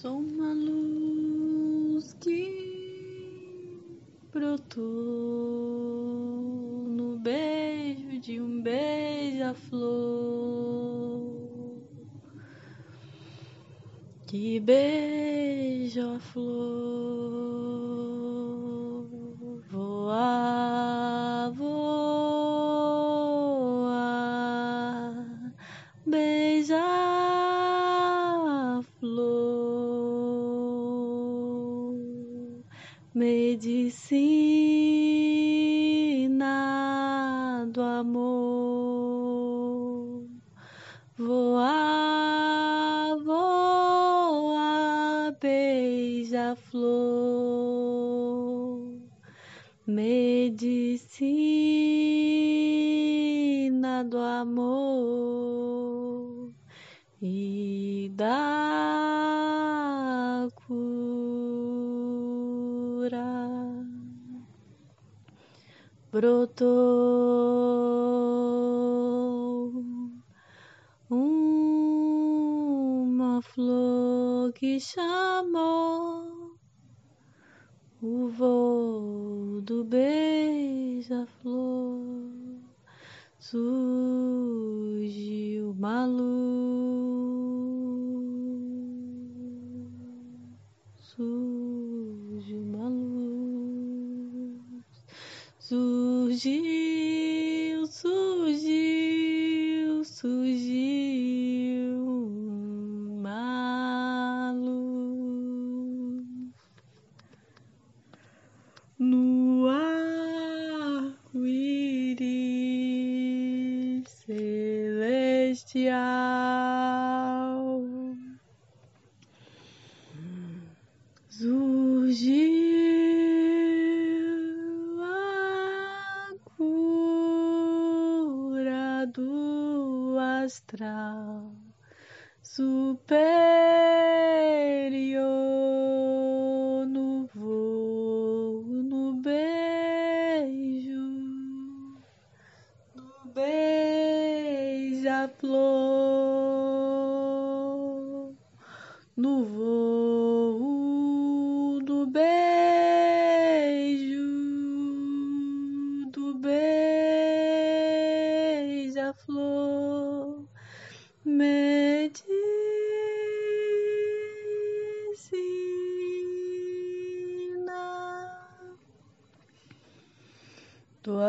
Sou uma luz que brotou no beijo de um beija-flor. Que beija a flor voar, medicina do amor, voar, voar, beija-flor, medicina do amor. E da brotou uma flor que chamou o voo do beija-flor. Surgiu uma luz, surgiu uma luz, surgiu, surgiu, surgiu uma luz no arco-íris celestial surgiu a do astral superior no voo, no beijo, no beija-flor, no voo, beija-flor medicina do